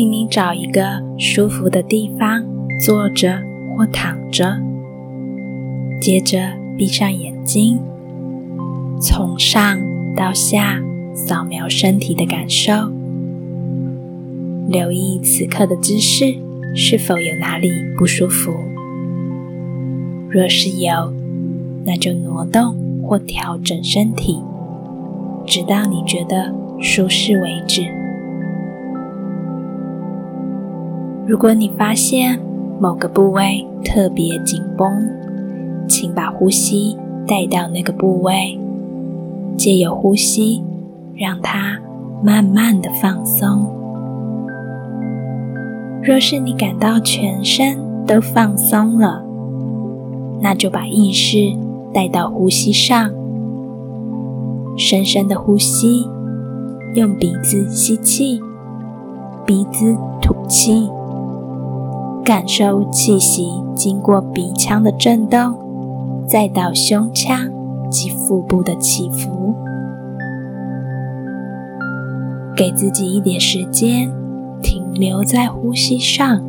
请你找一个舒服的地方坐着或躺着，接着闭上眼睛，从上到下扫描身体的感受，留意此刻的姿势是否有哪里不舒服。若是有，那就挪动或调整身体，直到你觉得舒适为止。如果你发现某个部位特别紧绷，请把呼吸带到那个部位，借由呼吸让它慢慢的放松。若是你感到全身都放松了，那就把意识带到呼吸上，深深的呼吸，用鼻子吸气，鼻子吐气。感受气息经过鼻腔的震动，再到胸腔及腹部的起伏。给自己一点时间，停留在呼吸上。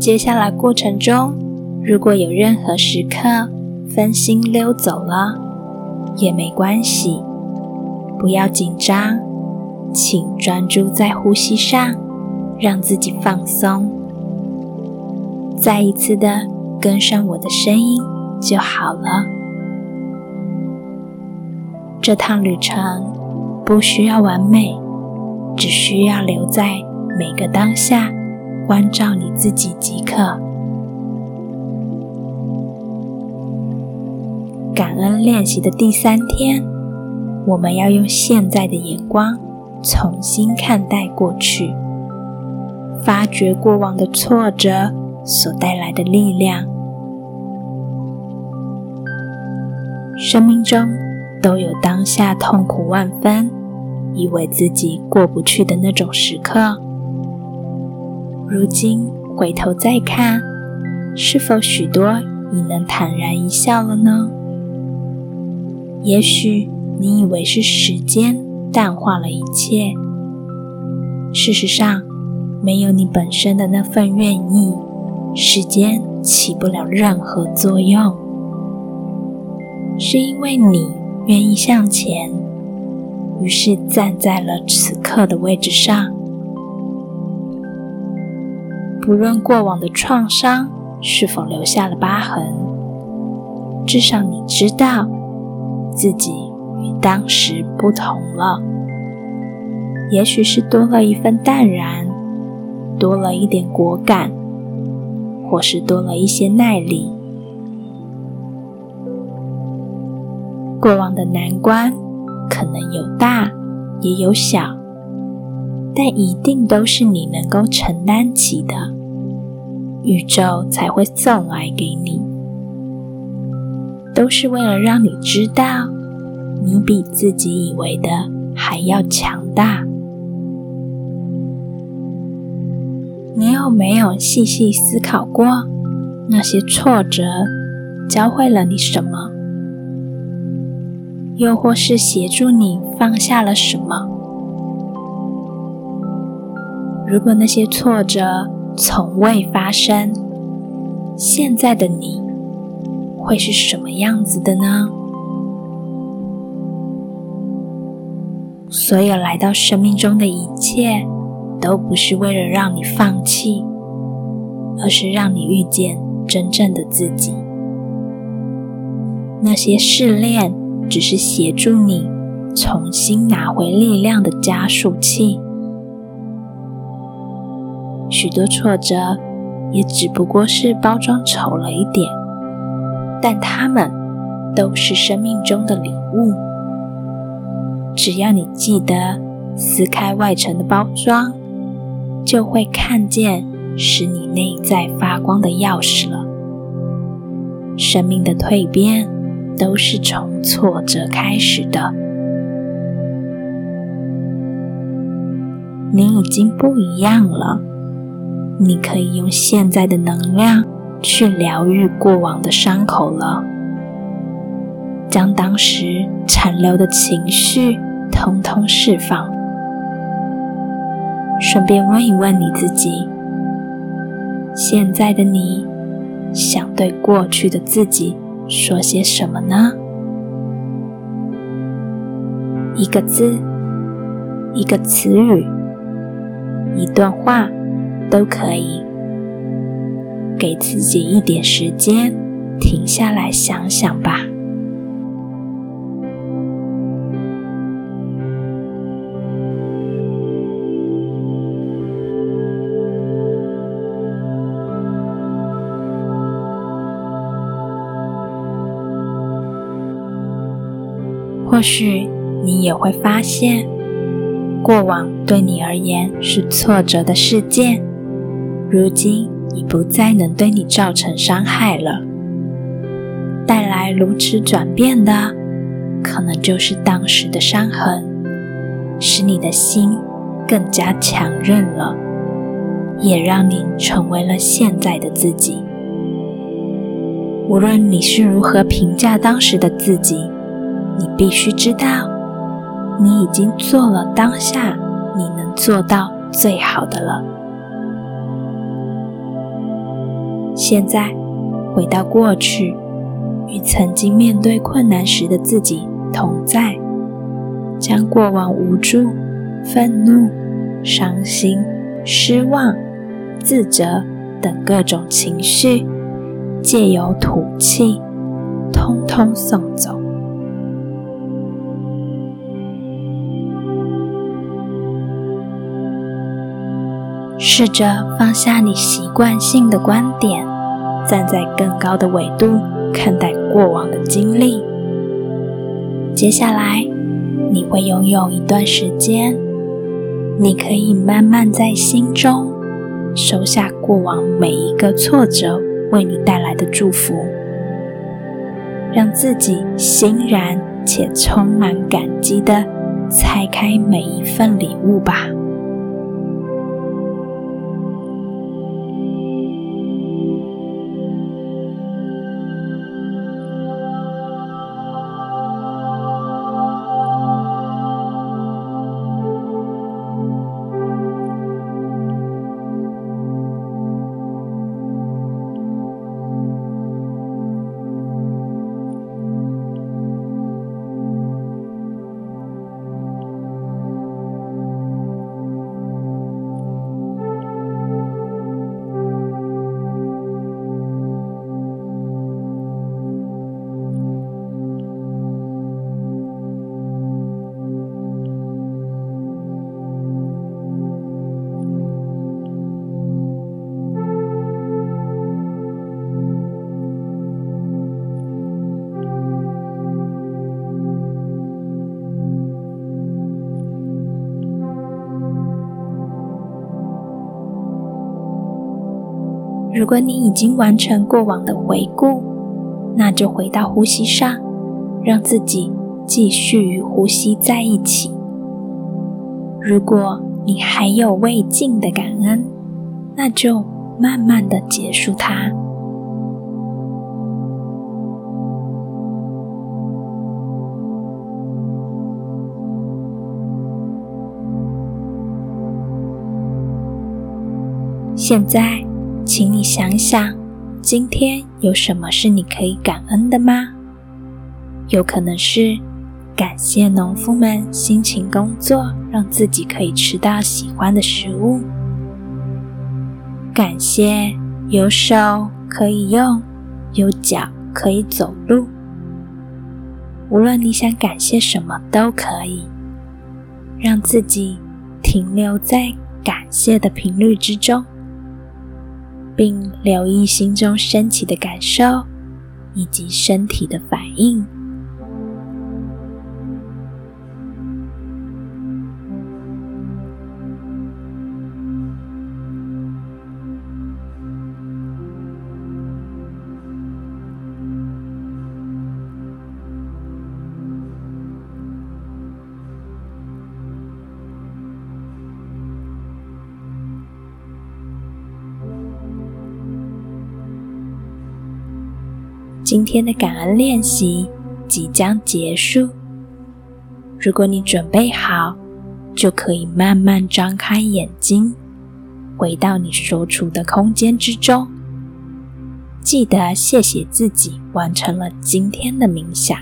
接下来过程中，如果有任何时刻，分心溜走了也没关系，不要紧张，请专注在呼吸上，让自己放松。再一次的跟上我的声音就好了。这趟旅程不需要完美，只需要留在每个当下，关照你自己即可。感恩练习的第三天，我们要用现在的眼光重新看待过去，发掘过往的挫折所带来的力量。生命中都有当下痛苦万分、以为自己过不去的那种时刻。如今回头再看，是否许多已能坦然一笑了呢？也许你以为是时间淡化了一切，事实上，没有你本身的那份愿意，时间起不了任何作用。是因为你愿意向前，于是站在了此刻的位置上。不论过往的创伤是否留下了疤痕，至少你知道。自己与当时不同了，也许是多了一份淡然，多了一点果敢，或是多了一些耐力。过往的难关可能有大也有小，但一定都是你能够承担起的，宇宙才会送来给你。都是为了让你知道，你比自己以为的还要强大。你有没有细细思考过，那些挫折教会了你什么？又或是协助你放下了什么？如果那些挫折从未发生，现在的你。会是什么样子的呢？所有来到生命中的一切，都不是为了让你放弃，而是让你遇见真正的自己。那些试炼，只是协助你重新拿回力量的加速器。许多挫折，也只不过是包装丑了一点。但它们都是生命中的礼物。只要你记得撕开外层的包装，就会看见使你内在发光的钥匙了。生命的蜕变都是从挫折开始的。你已经不一样了，你可以用现在的能量去疗愈过往的伤口了，将当时残留的情绪通通释放。顺便问一问你自己：现在的你想对过去的自己说些什么呢？一个字，一个词语，一段话都可以。给自己一点时间，停下来想想吧。或许你也会发现，过往对你而言是挫折的事件，如今已不再能对你造成伤害了。带来如此转变的，可能就是当时的伤痕，使你的心更加强韧了，也让你成为了现在的自己。无论你是如何评价当时的自己。你必须知道，你已经做了当下你能做到最好的了。现在回到过去，与曾经面对困难时的自己同在，将过往无助、愤怒、伤心、失望、自责等各种情绪，借由吐气，通通送走。试着放下你习惯性的观点，站在更高的纬度看待过往的经历。接下来，你会拥有一段时间，你可以慢慢在心中收下过往每一个挫折为你带来的祝福，让自己欣然且充满感激的拆开每一份礼物吧。如果你已经完成过往的回顾，那就回到呼吸上，让自己继续与呼吸在一起。如果你还有未尽的感恩，那就慢慢的结束它。现在。请你想想，今天有什么是你可以感恩的吗？有可能是感谢农夫们辛勤工作，让自己可以吃到喜欢的食物；感谢有手可以用，有脚可以走路。无论你想感谢什么都可以，让自己停留在感谢的频率之中。并留意心中升起的感受，以及身体的反应。今天的感恩练习即将结束。如果你准备好，就可以慢慢张开眼睛，回到你所处的空间之中。记得谢谢自己完成了今天的冥想，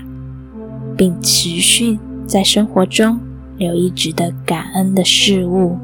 并持续在生活中留意值得感恩的事物。